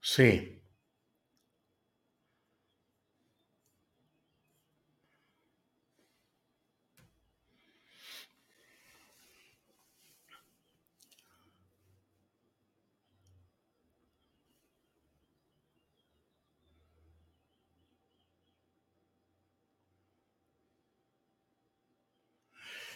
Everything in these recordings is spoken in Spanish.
Sí.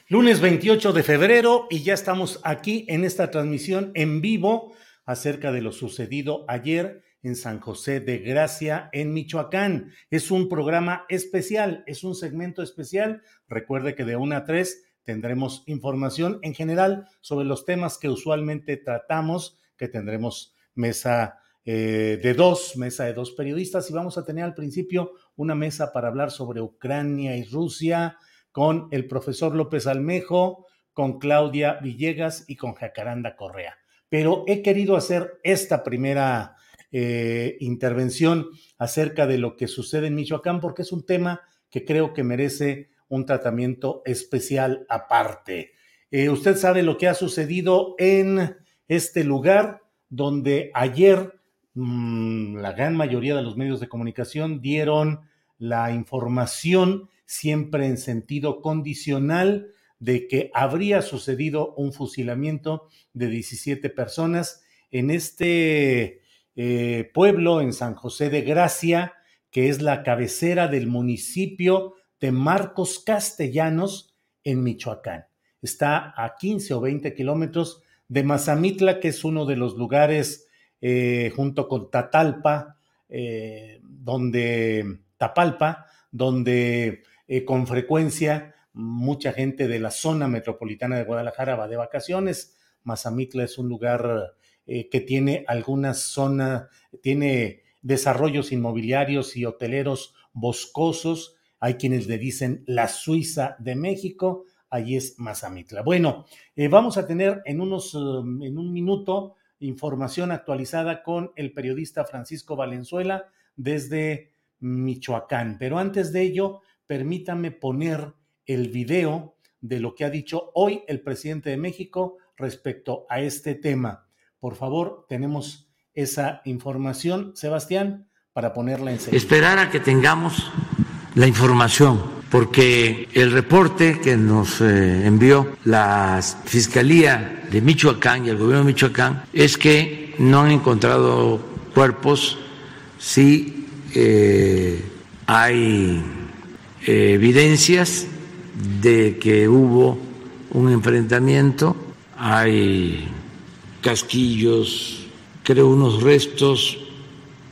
Lunes 28 de febrero y ya estamos aquí en esta transmisión en vivo acerca de lo sucedido ayer en San José de Gracia, en Michoacán. Es un programa especial, es un segmento especial. Recuerde que de 1 a 3 tendremos información en general sobre los temas que usualmente tratamos, que tendremos mesa eh, de dos, mesa de dos periodistas y vamos a tener al principio una mesa para hablar sobre Ucrania y Rusia con el profesor López Almejo, con Claudia Villegas y con Jacaranda Correa. Pero he querido hacer esta primera eh, intervención acerca de lo que sucede en Michoacán porque es un tema que creo que merece un tratamiento especial aparte. Eh, usted sabe lo que ha sucedido en este lugar donde ayer mmm, la gran mayoría de los medios de comunicación dieron la información siempre en sentido condicional de que habría sucedido un fusilamiento de 17 personas en este eh, pueblo, en San José de Gracia, que es la cabecera del municipio de Marcos Castellanos, en Michoacán. Está a 15 o 20 kilómetros de Mazamitla, que es uno de los lugares eh, junto con Tatalpa, eh, donde Tapalpa, donde con frecuencia mucha gente de la zona metropolitana de Guadalajara va de vacaciones. Mazamitla es un lugar eh, que tiene algunas zonas, tiene desarrollos inmobiliarios y hoteleros boscosos. Hay quienes le dicen la Suiza de México. Allí es Mazamitla. Bueno, eh, vamos a tener en unos, um, en un minuto información actualizada con el periodista Francisco Valenzuela desde Michoacán. Pero antes de ello, permítame poner el video de lo que ha dicho hoy el presidente de México respecto a este tema. Por favor, tenemos esa información, Sebastián, para ponerla en serio. Esperar a que tengamos la información, porque el reporte que nos eh, envió la Fiscalía de Michoacán y el gobierno de Michoacán es que no han encontrado cuerpos, sí eh, hay eh, evidencias de que hubo un enfrentamiento, hay casquillos, creo unos restos,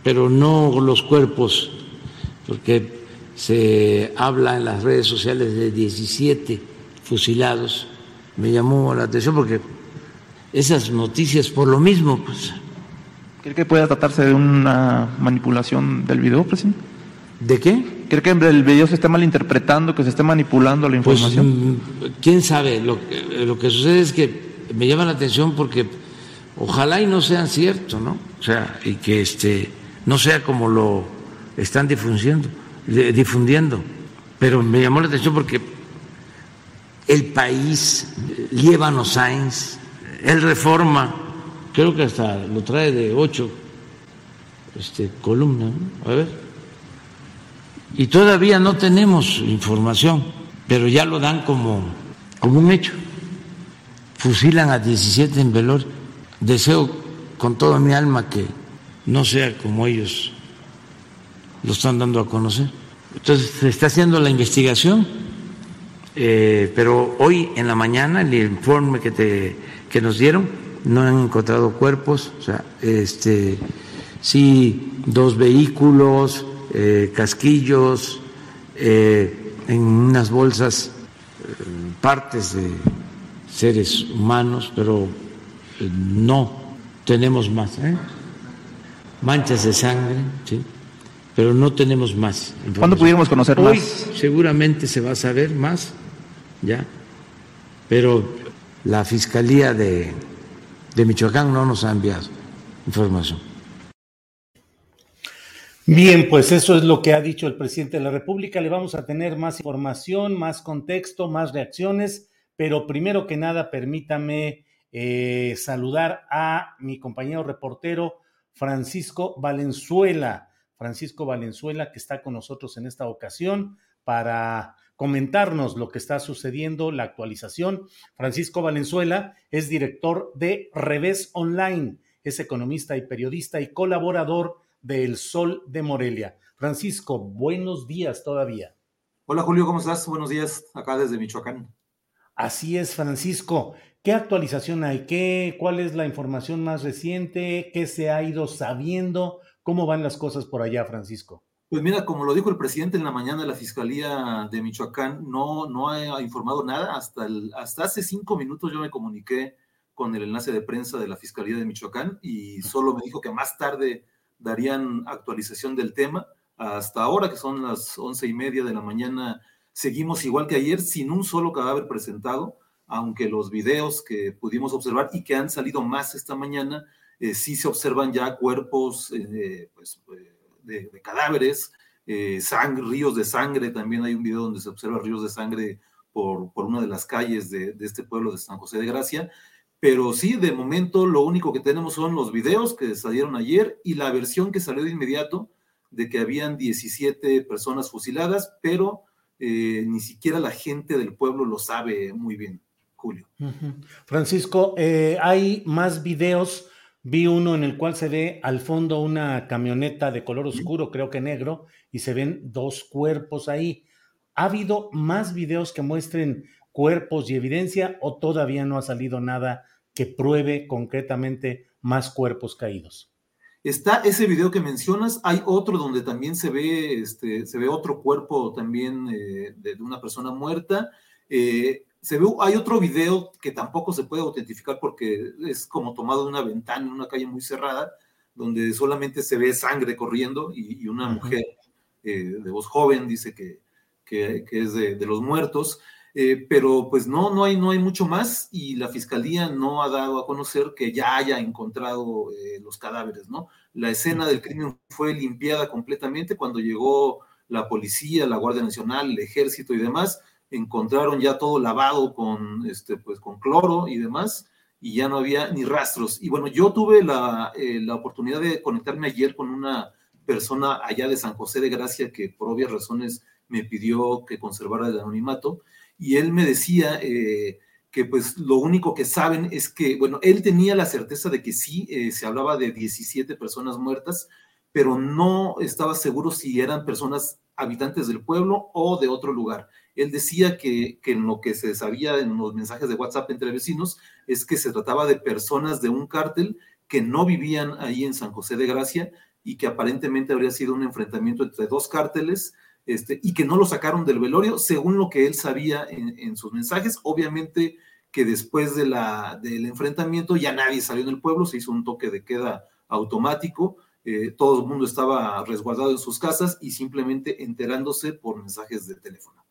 pero no los cuerpos, porque se habla en las redes sociales de 17 fusilados. Me llamó la atención porque esas noticias por lo mismo, pues. ¿Cree que pueda tratarse de una manipulación del video, presidente? ¿De qué? ¿Cree que el video se esté malinterpretando, que se esté manipulando la información? Pues, quién sabe. Lo que, lo que sucede es que me llama la atención porque ojalá y no sean ciertos, ¿no? O sea, y que este no sea como lo están difundiendo, difundiendo. Pero me llamó la atención porque el país, Líbano Sainz, él reforma, creo que hasta lo trae de ocho este, columnas, ¿no? A ver Y todavía no tenemos información, pero ya lo dan como, como un hecho. Fusilan a 17 en velor. Deseo con toda mi alma que no sea como ellos lo están dando a conocer. Entonces se está haciendo la investigación, eh, pero hoy en la mañana el informe que, te, que nos dieron no han encontrado cuerpos, o sea, este, sí dos vehículos, eh, casquillos, eh, en unas bolsas partes de seres humanos, pero no tenemos más. Manchas de sangre, ¿sí? pero no tenemos más. ¿Cuándo pudiéramos conocer Hoy más? seguramente se va a saber más, ya, pero la Fiscalía de, de Michoacán no nos ha enviado información. Bien, pues eso es lo que ha dicho el presidente de la República. Le vamos a tener más información, más contexto, más reacciones, pero primero que nada, permítame eh, saludar a mi compañero reportero Francisco Valenzuela. Francisco Valenzuela, que está con nosotros en esta ocasión para comentarnos lo que está sucediendo, la actualización. Francisco Valenzuela es director de Revés Online, es economista y periodista y colaborador de El Sol de Morelia. Francisco, buenos días todavía. Hola Julio, ¿cómo estás? Buenos días, acá desde Michoacán. Así es, Francisco. ¿Qué actualización hay? ¿Qué, ¿Cuál es la información más reciente? ¿Qué se ha ido sabiendo? ¿Cómo van las cosas por allá, Francisco? Pues mira, como lo dijo el presidente en la mañana la Fiscalía de Michoacán, no, no ha informado nada. Hasta, el, hasta hace cinco minutos yo me comuniqué con el enlace de prensa de la Fiscalía de Michoacán y solo me dijo que más tarde darían actualización del tema. Hasta ahora, que son las once y media de la mañana, seguimos igual que ayer, sin un solo cadáver presentado, aunque los videos que pudimos observar y que han salido más esta mañana, eh, sí se observan ya cuerpos eh, pues, eh, de, cadáveres, sangre, ríos de sangre, también hay un video donde se observa ríos de sangre por, por una de las calles de, de este pueblo de San José de Gracia, pero sí, de momento lo único que tenemos son los videos que salieron ayer y la versión que salió de inmediato de que habían 17 personas fusiladas, pero eh, ni siquiera la gente del pueblo lo sabe muy bien, Julio. Francisco, eh, hay más videos. Vi uno en el cual se ve al fondo una camioneta de color oscuro, creo que negro, y se ven dos cuerpos ahí. ¿Ha habido más videos que muestren cuerpos y evidencia o todavía no ha salido nada que pruebe concretamente más cuerpos caídos? Está ese video que mencionas, hay otro donde también se ve, este, se ve otro cuerpo también eh, de, de, una persona muerta. Eh, se ve, hay otro video que tampoco se puede autentificar porque es como tomado de una ventana en una calle muy cerrada, donde solamente se ve sangre corriendo y, y una mujer eh, de voz joven dice que, que, que es de, de, los muertos. Eh, pero pues no, no hay, no hay mucho más y la fiscalía no ha dado a conocer que ya haya encontrado eh, los cadáveres, ¿no? La escena del crimen fue limpiada completamente cuando llegó la policía, la Guardia Nacional, el ejército y demás, encontraron ya todo lavado con, este, pues, con cloro y demás y ya no había ni rastros. Y bueno, yo tuve la, eh, la oportunidad de conectarme ayer con una persona allá de San José de Gracia que por obvias razones me pidió que conservara el anonimato y él me decía eh, que pues lo único que saben es que, bueno, él tenía la certeza de que sí, eh, se hablaba de 17 personas muertas, pero no estaba seguro si eran personas habitantes del pueblo o de otro lugar. Él decía que, que en lo que se sabía en los mensajes de WhatsApp entre vecinos es que se trataba de personas de un cártel que no vivían ahí en San José de Gracia y que aparentemente habría sido un enfrentamiento entre dos cárteles este, y que no lo sacaron del velorio, según lo que él sabía en, sus mensajes. Obviamente que después del enfrentamiento ya nadie salió del pueblo, se hizo un toque de queda automático, eh, todo el mundo estaba resguardado en sus casas y simplemente enterándose por mensajes de teléfono.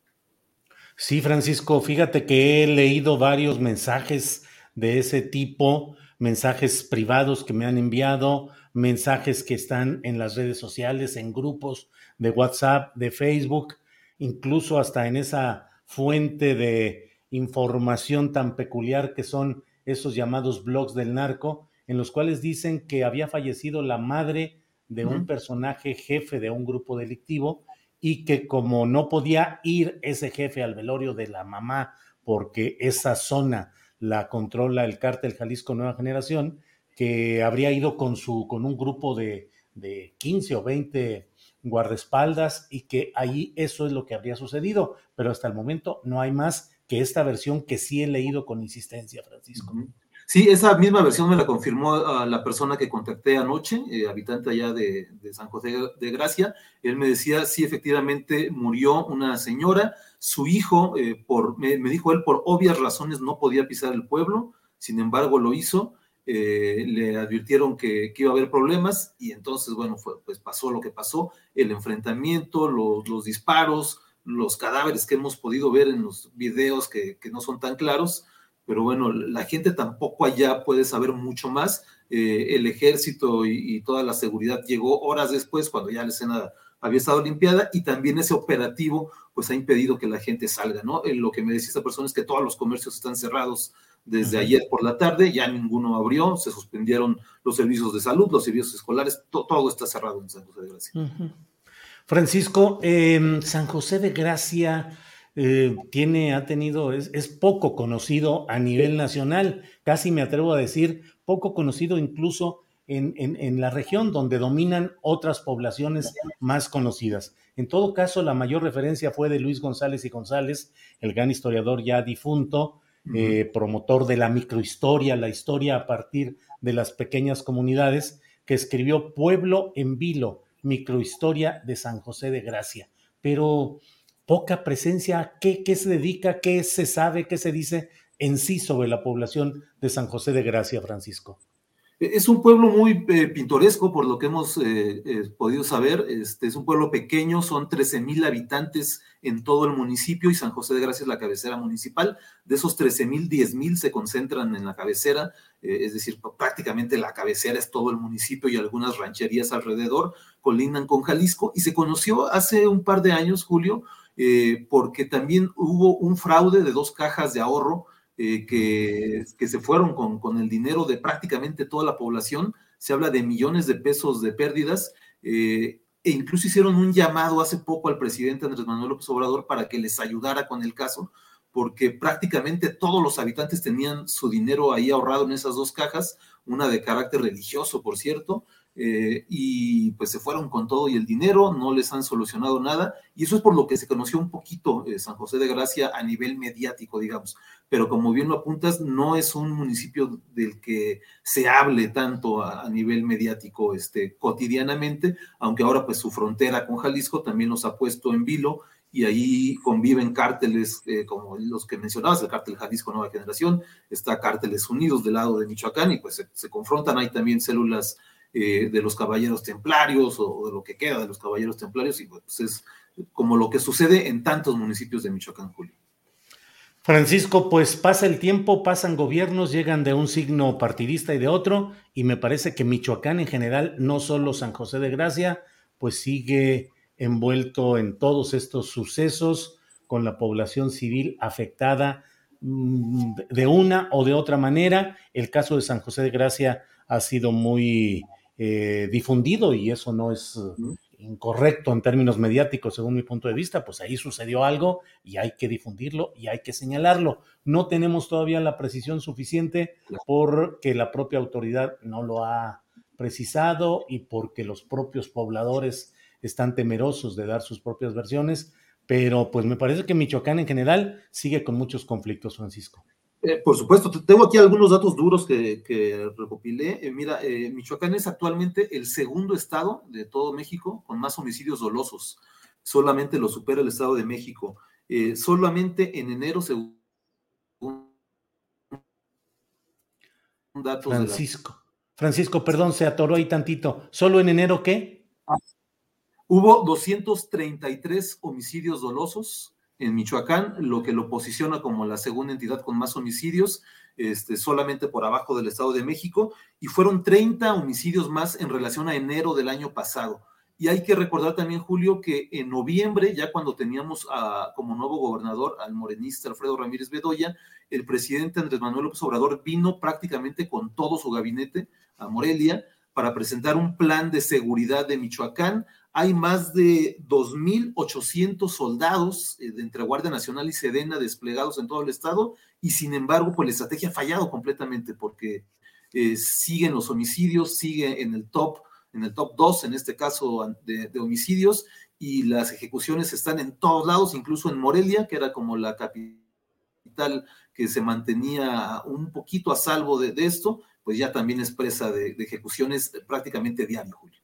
Sí, Francisco, fíjate que he leído varios mensajes de ese tipo, mensajes privados que me han enviado, mensajes que están en las redes sociales, en grupos de WhatsApp, de Facebook, incluso hasta en esa fuente de información tan peculiar que son esos llamados blogs del narco, en los cuales dicen que había fallecido la madre de un personaje jefe de un grupo delictivo y que como no podía ir ese jefe al velorio de la mamá porque esa zona la controla el cártel Jalisco Nueva Generación, que habría ido con, su, con un grupo de, de 15 o 20 guardaespaldas y que ahí eso es lo que habría sucedido, pero hasta el momento no hay más que esta versión que sí he leído con insistencia, Francisco. Sí, esa misma versión me la confirmó a la persona que contacté anoche, eh, habitante allá de, San José de Gracia. Él me decía, sí, efectivamente murió una señora, su hijo, eh, por, me, dijo él, por obvias razones no podía pisar el pueblo, sin embargo lo hizo. Eh, le advirtieron que, iba a haber problemas y entonces, bueno, fue, pues pasó lo que pasó, el enfrentamiento, los, los disparos, los cadáveres que hemos podido ver en los videos que, que no son tan claros pero bueno, la gente tampoco allá puede saber mucho más. Eh, el ejército y, toda la seguridad llegó horas después, cuando ya la escena había estado limpiada, y también ese operativo pues ha impedido que la gente salga, ¿no? Eh, lo que me decía esta persona es que todos los comercios están cerrados desde ayer por la tarde, ya ninguno abrió, se suspendieron los servicios de salud, los servicios escolares, todo está cerrado en San José de Gracia. Francisco, eh, San José de Gracia eh, tiene, ha tenido, es, poco conocido a nivel nacional, casi me atrevo a decir, poco conocido incluso en, en, la región donde dominan otras poblaciones más conocidas. En todo caso, la mayor referencia fue de Luis González y González, el gran historiador ya difunto, eh, promotor de la microhistoria, la historia a partir de las pequeñas comunidades, que escribió Pueblo en Vilo, microhistoria de San José de Gracia. Pero poca presencia, ¿qué, ¿qué, se dedica, qué se sabe, qué se dice en sí sobre la población de San José de Gracia, Francisco? Es un pueblo muy eh, pintoresco, por lo que hemos eh, eh, podido saber. Este, es un pueblo pequeño, son 13 mil habitantes en todo el municipio y San José de Gracia es la cabecera municipal. De esos 13 mil, 10 mil se concentran en la cabecera, es decir, prácticamente la cabecera es todo el municipio y algunas rancherías alrededor colindan con Jalisco. Y se conoció hace un par de años, Julio, eh, porque también hubo un fraude de dos cajas de ahorro eh, que, se fueron con, con, el dinero de prácticamente toda la población. Se habla de millones de pesos de pérdidas. Eh, e incluso hicieron un llamado hace poco al presidente Andrés Manuel López Obrador para que les ayudara con el caso, porque prácticamente todos los habitantes tenían su dinero ahí ahorrado en esas dos cajas, una de carácter religioso, por cierto, eh, y pues se fueron con todo y el dinero, no les han solucionado nada, y eso es por lo que se conoció un poquito eh, San José de Gracia a nivel mediático, digamos, pero como bien lo apuntas, no es un municipio del que se hable tanto a, nivel mediático este, cotidianamente, aunque ahora pues su frontera con Jalisco también nos ha puesto en vilo, y ahí conviven cárteles eh, como los que mencionabas, el cártel Jalisco Nueva Generación, está Cárteles Unidos del lado de Michoacán y pues se, se confrontan, hay también células eh, de los caballeros templarios o, de lo que queda de los caballeros templarios, y pues es como lo que sucede en tantos municipios de Michoacán, Julio. Francisco, pues pasa el tiempo, pasan gobiernos, llegan de un signo partidista y de otro, y me parece que Michoacán en general, no solo San José de Gracia, pues sigue envuelto en todos estos sucesos con la población civil afectada mm, de una o de otra manera. El caso de San José de Gracia ha sido muy eh, difundido y eso no es incorrecto en términos mediáticos según mi punto de vista, pues ahí sucedió algo y hay que difundirlo y hay que señalarlo. No tenemos todavía la precisión suficiente porque la propia autoridad no lo ha precisado y porque los propios pobladores están temerosos de dar sus propias versiones, pero pues me parece que Michoacán en general sigue con muchos conflictos, Francisco. Eh, por supuesto, tengo aquí algunos datos duros que, recopilé. Eh, mira, eh, Michoacán es actualmente el segundo estado de todo México con más homicidios dolosos. Solamente lo supera el Estado de México. solamente en enero, según datos Francisco, Francisco, perdón, se atoró ahí tantito. ¿Solo en enero qué? Ah, hubo 233 homicidios dolosos en Michoacán, lo que lo posiciona como la segunda entidad con más homicidios, este, solamente por abajo del Estado de México, y fueron 30 homicidios más en relación a enero del año pasado. Y hay que recordar también, Julio, que en noviembre, ya cuando teníamos como nuevo gobernador al morenista Alfredo Ramírez Bedoya, el presidente Andrés Manuel López Obrador vino prácticamente con todo su gabinete a Morelia para presentar un plan de seguridad de Michoacán hay más de 2.800 soldados eh, de entre Guardia Nacional y Sedena desplegados en todo el estado y sin embargo, pues la estrategia ha fallado completamente porque eh, siguen los homicidios, sigue en el top, en el top 2 en este caso de, homicidios y las ejecuciones están en todos lados, incluso en Morelia, que era como la capital que se mantenía un poquito a salvo de, esto, pues ya también es presa de, de ejecuciones prácticamente diario, Julio.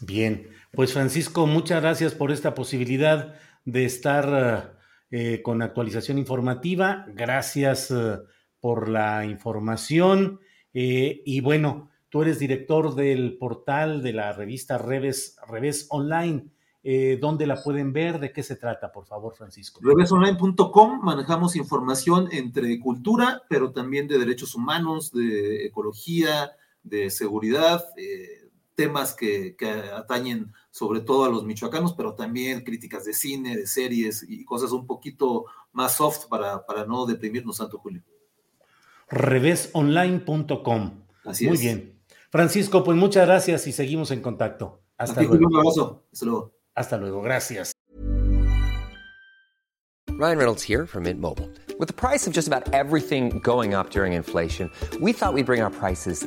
Bien, pues Francisco, muchas gracias por esta posibilidad de estar eh, con actualización informativa. Gracias eh, por la información. Eh, y bueno, tú eres director del portal de la revista Reves, Reves Online. Eh, ¿Dónde la pueden ver? ¿De qué se trata, por favor, Francisco? Revesonline.com manejamos información entre cultura, pero también de derechos humanos, de ecología, de seguridad, eh, temas que, que, atañen sobre todo a los michoacanos, pero también críticas de cine, de series y cosas un poquito más soft para, para no deprimirnos tanto, Julio. Revesonline.com. Así Muy es. bien. Francisco, pues muchas gracias y seguimos en contacto. Hasta Aquí, luego. Un abrazo. Hasta luego. Hasta luego. Gracias. Ryan Reynolds here from Mint Mobile. With the price of just about everything going up during inflation, we thought we'd bring our prices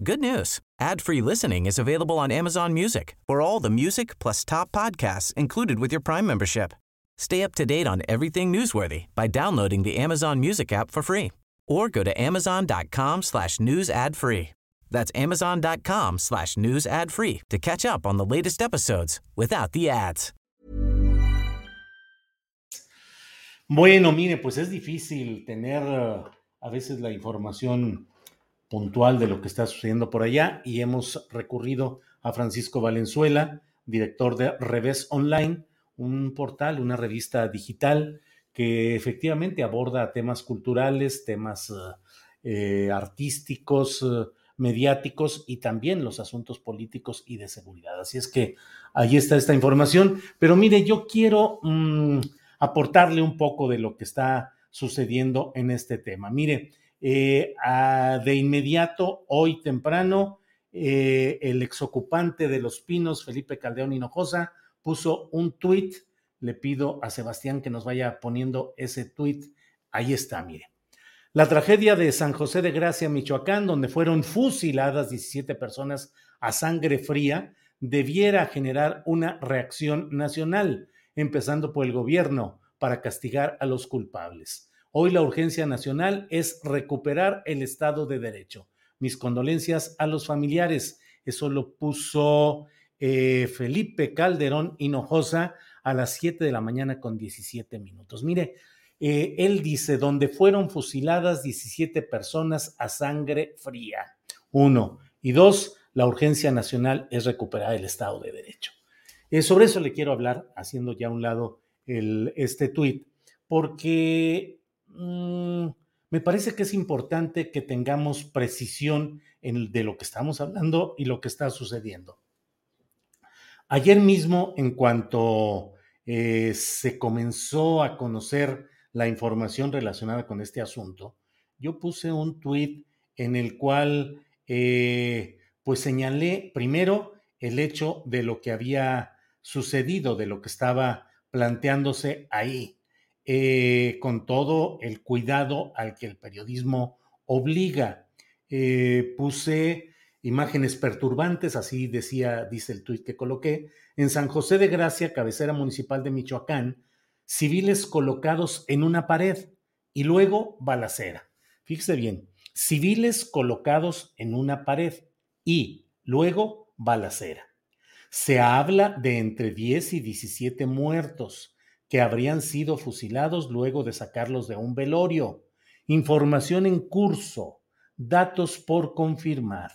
Good news. Ad-free listening is available on Amazon Music. For all the music plus top podcasts included with your Prime membership. Stay up to date on everything newsworthy by downloading the Amazon Music app for free or go to amazon.com slash news ad free. That's amazon.com slash news ad free to catch up on the latest episodes without the ads. Bueno, mire, pues es difícil tener uh, a veces la información puntual de lo que está sucediendo por allá y hemos recurrido a Francisco Valenzuela, director de Revés Online, un portal, una revista digital que efectivamente aborda temas culturales, temas uh, eh, artísticos, uh, mediáticos y también los asuntos políticos y de seguridad. Así es que ahí está esta información. Pero mire, yo quiero mmm, aportarle un poco de lo que está sucediendo en este tema. Mire, eh, de inmediato, hoy temprano, eh, el exocupante de Los Pinos, Felipe Caldeón Hinojosa, puso un tuit. Le pido a Sebastián que nos vaya poniendo ese tuit. Ahí está, mire. La tragedia de San José de Gracia, Michoacán, donde fueron fusiladas 17 personas a sangre fría, debiera generar una reacción nacional, empezando por el gobierno, para castigar a los culpables. Hoy la urgencia nacional es recuperar el Estado de Derecho. Mis condolencias a los familiares. Eso lo puso eh, Felipe Calderón Hinojosa a las 7 de la mañana con 17 minutos. Mire, eh, él dice, donde fueron fusiladas 17 personas a sangre fría. Uno. Y dos, la urgencia nacional es recuperar el Estado de Derecho. Eh, sobre eso le quiero hablar, haciendo ya a un lado el, este tuit, porque mmm, me parece que es importante que tengamos precisión en, de lo que estamos hablando y lo que está sucediendo. Ayer mismo, en cuanto eh, se comenzó a conocer la información relacionada con este asunto, yo puse un tuit en el cual eh, pues señalé primero el hecho de lo que había sucedido, de lo que estaba planteándose ahí, eh, con todo el cuidado al que el periodismo obliga. Eh, puse imágenes perturbantes, así decía, dice el tuit que coloqué, en San José de Gracia, cabecera municipal de Michoacán, civiles colocados en una pared y luego balacera. Fíjese bien, civiles colocados en una pared y luego balacera. Se habla de entre 10 y 17 muertos que habrían sido fusilados luego de sacarlos de un velorio. Información en curso, datos por confirmar.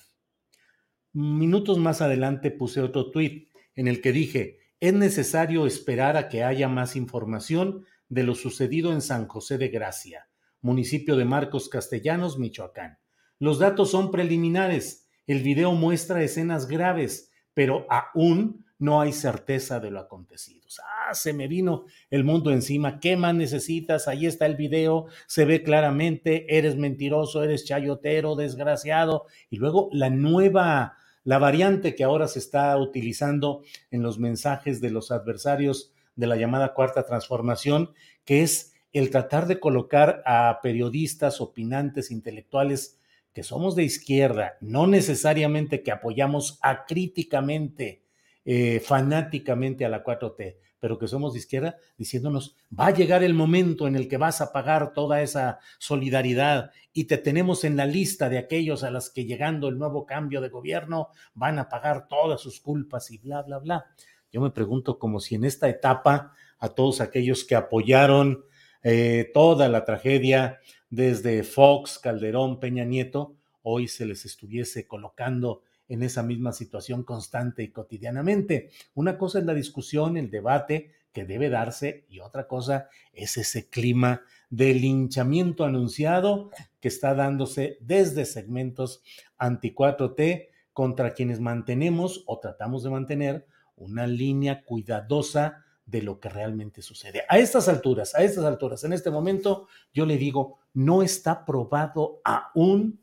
Minutos más adelante puse otro tuit en el que dije, es necesario esperar a que haya más información de lo sucedido en San José de Gracia, municipio de Marcos Castellanos, Michoacán. Los datos son preliminares. El video muestra escenas graves, pero aún no hay certeza de lo acontecido. Ah, se me vino el mundo encima. ¿Qué más necesitas? Ahí está el video, se ve claramente, eres mentiroso, eres chayotero, desgraciado. Y luego la nueva la variante que ahora se está utilizando en los mensajes de los adversarios de la llamada cuarta transformación, que es el tratar de colocar a periodistas, opinantes, intelectuales que somos de izquierda, no necesariamente que apoyamos acríticamente, eh, fanáticamente a la 4T, pero que somos de izquierda, diciéndonos, va a llegar el momento en el que vas a pagar toda esa solidaridad y te tenemos en la lista de aquellos a las que llegando el nuevo cambio de gobierno van a pagar todas sus culpas y bla, bla, bla. Yo me pregunto como si en esta etapa a todos aquellos que apoyaron eh, toda la tragedia desde Fox, Calderón, Peña Nieto, hoy se les estuviese colocando en esa misma situación constante y cotidianamente. Una cosa es la discusión, el debate que debe darse y otra cosa es ese clima de linchamiento anunciado que está dándose desde segmentos anti-4T contra quienes mantenemos o tratamos de mantener una línea cuidadosa de lo que realmente sucede. A estas alturas, a estas alturas, en este momento, yo le digo, no está probado aún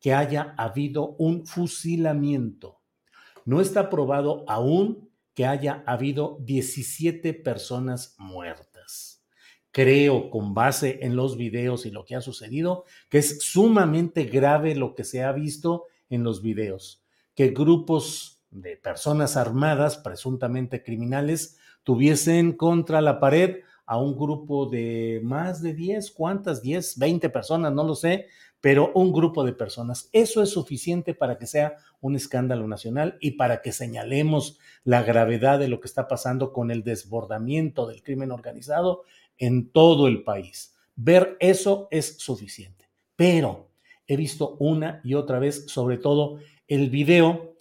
que haya habido un fusilamiento. No está probado aún que haya habido 17 personas muertas. Creo, con base en los videos y lo que ha sucedido, que es sumamente grave lo que se ha visto en los videos, que grupos de personas armadas, presuntamente criminales, tuviesen contra la pared a un grupo de más de 10, ¿cuántas? 10, 20 personas, no lo sé, pero un grupo de personas. Eso es suficiente para que sea un escándalo nacional y para que señalemos la gravedad de lo que está pasando con el desbordamiento del crimen organizado en todo el país. Ver eso es suficiente. Pero he visto una y otra vez, sobre todo el video,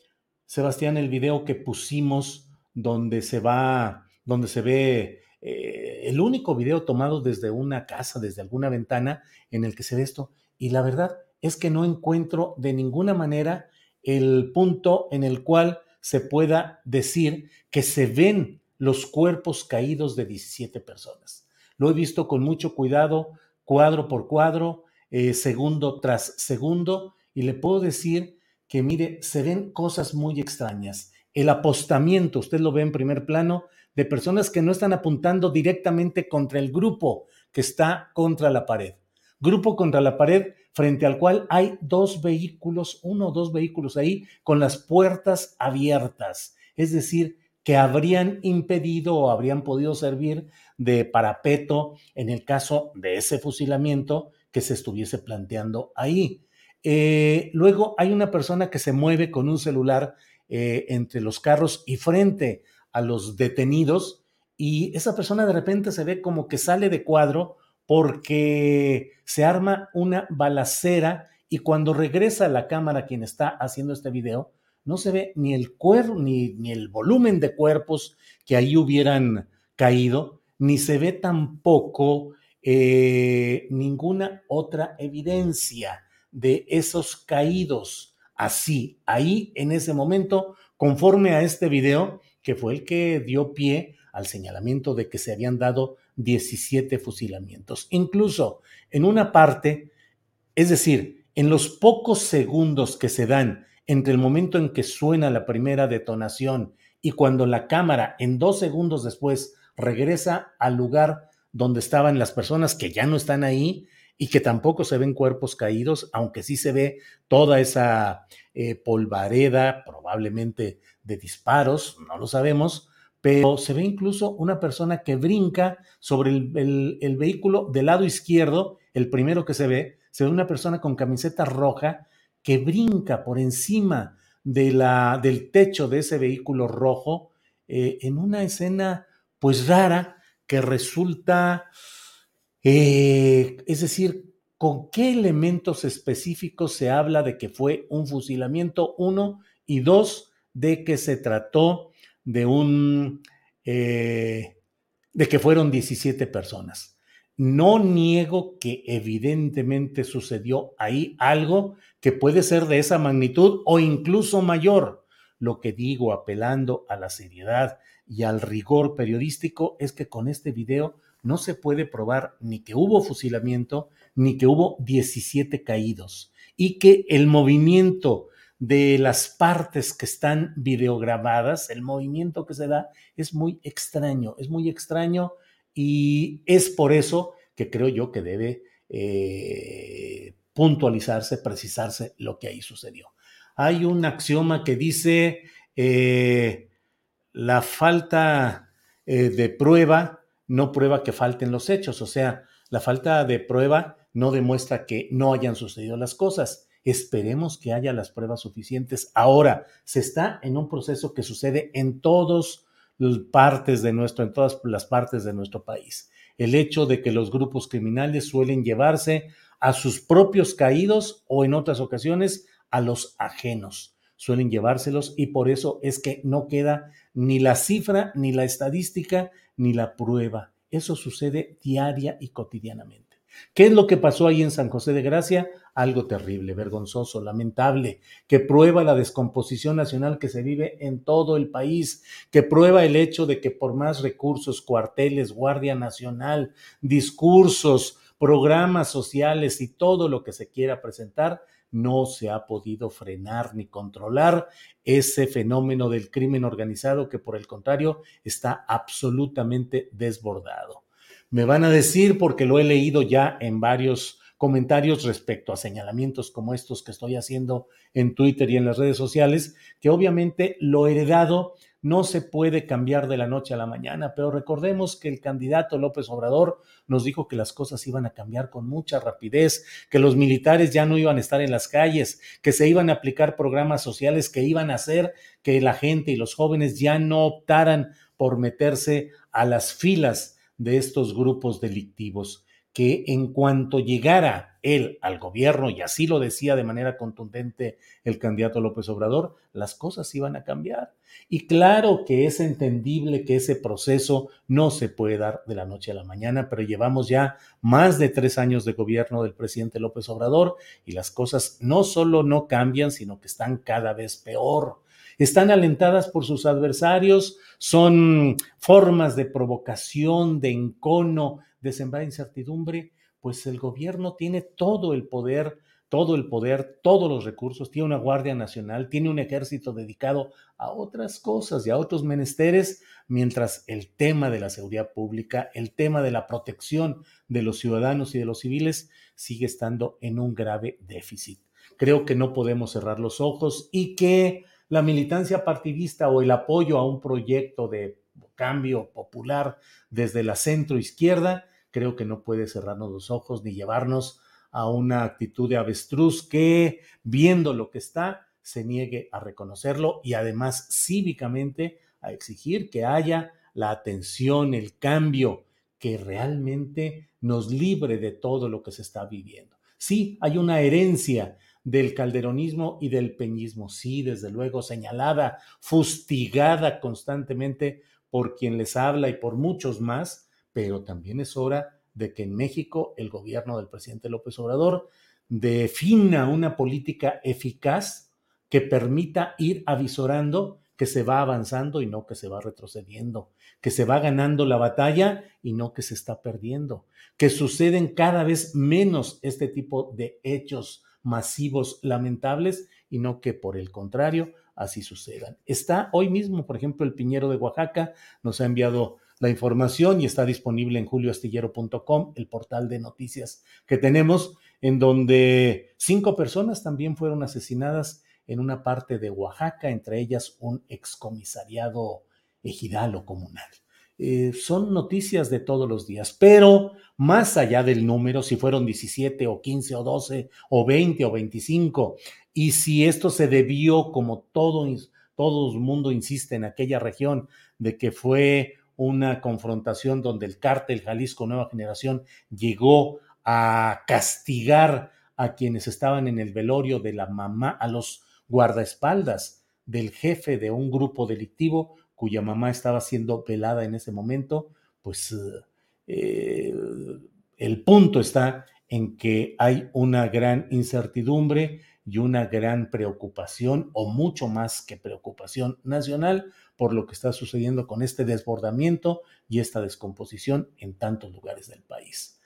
Sebastián, el video que pusimos donde se va, donde se ve eh, el único video tomado desde una casa, desde alguna ventana, en el que se ve esto y la verdad es que no encuentro de ninguna manera el punto en el cual se pueda decir que se ven los cuerpos caídos de 17 personas. Lo he visto con mucho cuidado, cuadro por cuadro, eh, segundo tras segundo, y le puedo decir que, mire, se ven cosas muy extrañas. El apostamiento, usted lo ve en primer plano, de personas que no están apuntando directamente contra el grupo que está contra la pared grupo contra la pared, frente al cual hay dos vehículos, uno o dos vehículos ahí con las puertas abiertas, es decir, que habrían impedido o habrían podido servir de parapeto en el caso de ese fusilamiento que se estuviese planteando ahí. Eh, luego hay una persona que se mueve con un celular eh, entre los carros y frente a los detenidos y esa persona de repente se ve como que sale de cuadro porque se arma una balacera y cuando regresa la cámara quien está haciendo este video, no se ve ni el cuerpo, ni, ni, el volumen de cuerpos que ahí hubieran caído, ni se ve tampoco eh, ninguna otra evidencia de esos caídos. Así, ahí en ese momento, conforme a este video, que fue el que dio pie al señalamiento de que se habían dado 17 fusilamientos. Incluso en una parte, es decir, en los pocos segundos que se dan entre el momento en que suena la primera detonación y cuando la cámara en dos segundos después regresa al lugar donde estaban las personas que ya no están ahí y que tampoco se ven cuerpos caídos, aunque sí se ve toda esa eh, polvareda, probablemente de disparos, no lo sabemos, pero se ve incluso una persona que brinca sobre el, vehículo del lado izquierdo, el primero que se ve, se ve una persona con camiseta roja que brinca por encima de la, del techo de ese vehículo rojo eh, en una escena pues rara que resulta, eh, es decir, con qué elementos específicos se habla de que fue un fusilamiento, uno, y dos, de que se trató de un eh, de que fueron 17 personas. No niego que evidentemente sucedió ahí algo que puede ser de esa magnitud o incluso mayor. Lo que digo, apelando a la seriedad y al rigor periodístico, es que con este video no se puede probar ni que hubo fusilamiento, ni que hubo 17 caídos, y que el movimiento de las partes que están videograbadas, el movimiento que se da es muy extraño, es muy extraño y es por eso que creo yo que debe eh, puntualizarse, precisarse lo que ahí sucedió. Hay un axioma que dice eh, la falta eh, de prueba no prueba que falten los hechos, o sea, la falta de prueba no demuestra que no hayan sucedido las cosas. Esperemos que haya las pruebas suficientes. Ahora, se está en un proceso que sucede en todas las partes de nuestro, en todas las partes de nuestro país. El hecho de que los grupos criminales suelen llevarse a sus propios caídos o en otras ocasiones a los ajenos. Suelen llevárselos y por eso es que no queda ni la cifra, ni la estadística, ni la prueba. Eso sucede diaria y cotidianamente. ¿Qué es lo que pasó ahí en San José de Gracia? Algo terrible, vergonzoso, lamentable, que prueba la descomposición nacional que se vive en todo el país, que prueba el hecho de que por más recursos, cuarteles, Guardia Nacional, discursos, programas sociales y todo lo que se quiera presentar, no se ha podido frenar ni controlar ese fenómeno del crimen organizado que por el contrario está absolutamente desbordado. Me van a decir, porque lo he leído ya en varios comentarios respecto a señalamientos como estos que estoy haciendo en Twitter y en las redes sociales, que obviamente lo heredado no se puede cambiar de la noche a la mañana, pero recordemos que el candidato López Obrador nos dijo que las cosas iban a cambiar con mucha rapidez, que los militares ya no iban a estar en las calles, que se iban a aplicar programas sociales que iban a hacer que la gente y los jóvenes ya no optaran por meterse a las filas de estos grupos delictivos, que en cuanto llegara él al gobierno, y así lo decía de manera contundente el candidato López Obrador, las cosas iban a cambiar. Y claro que es entendible que ese proceso no se puede dar de la noche a la mañana, pero llevamos ya más de tres años de gobierno del presidente López Obrador y las cosas no solo no cambian, sino que están cada vez peor están alentadas por sus adversarios, son formas de provocación, de encono, de incertidumbre, pues el gobierno tiene todo el poder, todo el poder, todos los recursos, tiene una Guardia Nacional, tiene un ejército dedicado a otras cosas y a otros menesteres, mientras el tema de la seguridad pública, el tema de la protección de los ciudadanos y de los civiles sigue estando en un grave déficit. Creo que no podemos cerrar los ojos y que la militancia partidista o el apoyo a un proyecto de cambio popular desde la centro izquierda, creo que no puede cerrarnos los ojos ni llevarnos a una actitud de avestruz que, viendo lo que está, se niegue a reconocerlo y además cívicamente a exigir que haya la atención, el cambio que realmente nos libre de todo lo que se está viviendo. Sí, hay una herencia del calderonismo y del peñismo. Sí, desde luego, señalada, fustigada constantemente por quien les habla y por muchos más, pero también es hora de que en México el gobierno del presidente López Obrador defina una política eficaz que permita ir avisorando que se va avanzando y no que se va retrocediendo, que se va ganando la batalla y no que se está perdiendo, que suceden cada vez menos este tipo de hechos masivos lamentables y no que por el contrario así sucedan. Está hoy mismo, por ejemplo, el Piñero de Oaxaca nos ha enviado la información y está disponible en julioastillero.com, el portal de noticias que tenemos, en donde cinco personas también fueron asesinadas en una parte de Oaxaca, entre ellas un excomisariado ejidal o comunal. Eh, son noticias de todos los días, pero más allá del número, si fueron 17 o 15 o 12 o 20 o 25, y si esto se debió, como todo, todo el mundo insiste en aquella región, de que fue una confrontación donde el cártel Jalisco Nueva Generación llegó a castigar a quienes estaban en el velorio de la mamá, a los guardaespaldas del jefe de un grupo delictivo, cuya mamá estaba siendo velada en ese momento, pues eh, el punto está en que hay una gran incertidumbre y una gran preocupación, o mucho más que preocupación nacional, por lo que está sucediendo con este desbordamiento y esta descomposición en tantos lugares del país.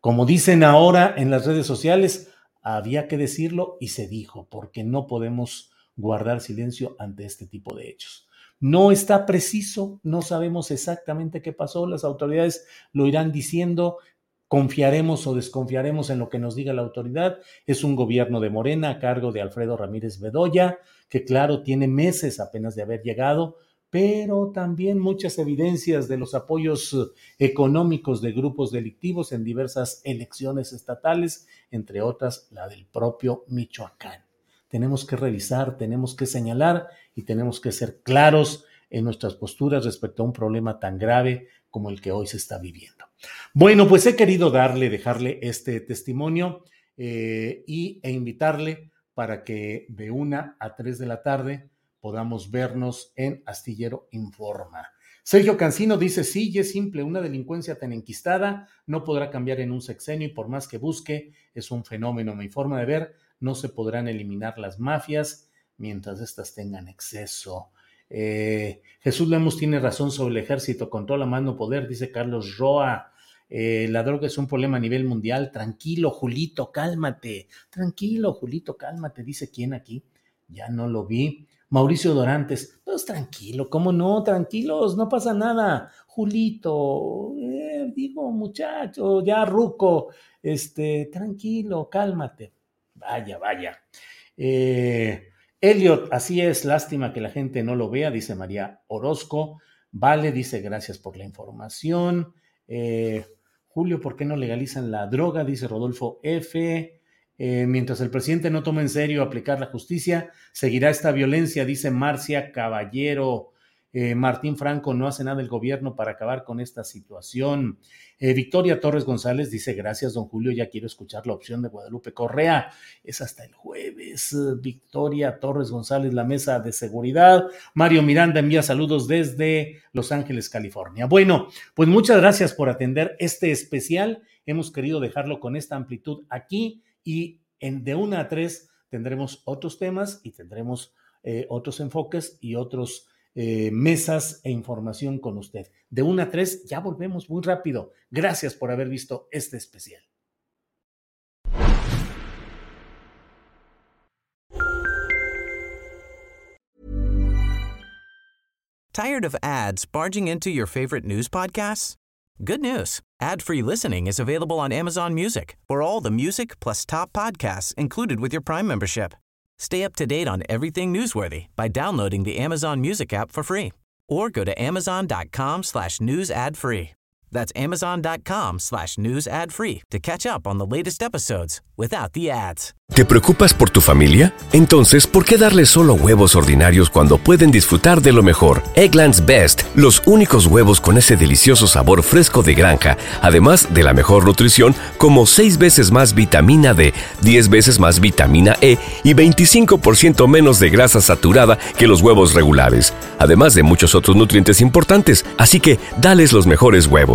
Como dicen ahora en las redes sociales, había que decirlo y se dijo, porque no podemos guardar silencio ante este tipo de hechos. No está preciso, no sabemos exactamente qué pasó, las autoridades lo irán diciendo, confiaremos o desconfiaremos en lo que nos diga la autoridad. Es un gobierno de Morena a cargo de Alfredo Ramírez Bedoya, que claro, tiene meses apenas de haber llegado, pero también muchas evidencias de los apoyos económicos de grupos delictivos en diversas elecciones estatales, entre otras la del propio Michoacán. Tenemos que revisar, tenemos que señalar y tenemos que ser claros en nuestras posturas respecto a un problema tan grave como el que hoy se está viviendo. Bueno, pues he querido darle, dejarle este testimonio eh, y, e invitarle para que de una a tres de la tarde podamos vernos en Astillero Informa. Sergio Cancino dice, sí, y es simple, una delincuencia tan enquistada no podrá cambiar en un sexenio y por más que busque, es un fenómeno. Mi forma de ver, no se podrán eliminar las mafias mientras éstas tengan exceso. Eh, Jesús Lemos tiene razón sobre el ejército, controla mano poder, dice Carlos Roa. Eh, la droga es un problema a nivel mundial. Tranquilo, Julito, cálmate. Tranquilo, Julito, cálmate. Dice quién aquí. Ya no lo vi. Mauricio Dorantes, pues tranquilo, ¿cómo no? Tranquilos, no pasa nada. Julito, eh, digo, muchacho, ya ruco, este, tranquilo, cálmate. Vaya, vaya. Elliot, así es, lástima que la gente no lo vea, dice María Orozco. Vale, dice gracias por la información. Eh, Julio, ¿por qué no legalizan la droga? Dice Rodolfo F. Eh, mientras el presidente no toma en serio aplicar la justicia, seguirá esta violencia, dice Marcia Caballero. Eh, Martín Franco no hace nada el gobierno para acabar con esta situación. Eh, Victoria Torres González dice, gracias, don Julio, ya quiero escuchar la opción de Guadalupe Correa. Es hasta el jueves. Victoria Torres González, la mesa de seguridad. Mario Miranda envía saludos desde Los Ángeles, California. Bueno, pues muchas gracias por atender este especial. Hemos querido dejarlo con esta amplitud aquí y en de una a tres tendremos otros temas y tendremos eh, otros enfoques y otros eh, mesas e información con usted. De una a tres ya volvemos muy rápido. Gracias por haber visto este especial. Tired of ads barging into your favorite news podcasts? Good news. Ad-free listening is available on Amazon Music for all the music plus top podcasts included with your Prime membership. Stay up to date on everything newsworthy by downloading the Amazon Music app for free or go to amazon.com slash news ad free. That's amazon.com slash news ad free to catch up on the latest episodes without the ads. ¿Te preocupas por tu familia? Entonces, ¿por qué darles solo huevos ordinarios cuando pueden disfrutar de lo mejor? Eggland's Best, los únicos huevos con ese delicioso sabor fresco de granja, además de la mejor nutrición, como 6 veces más vitamina D, 10 veces más vitamina E y 25% menos de grasa saturada que los huevos regulares, además de muchos otros nutrientes importantes. Así que, dales los mejores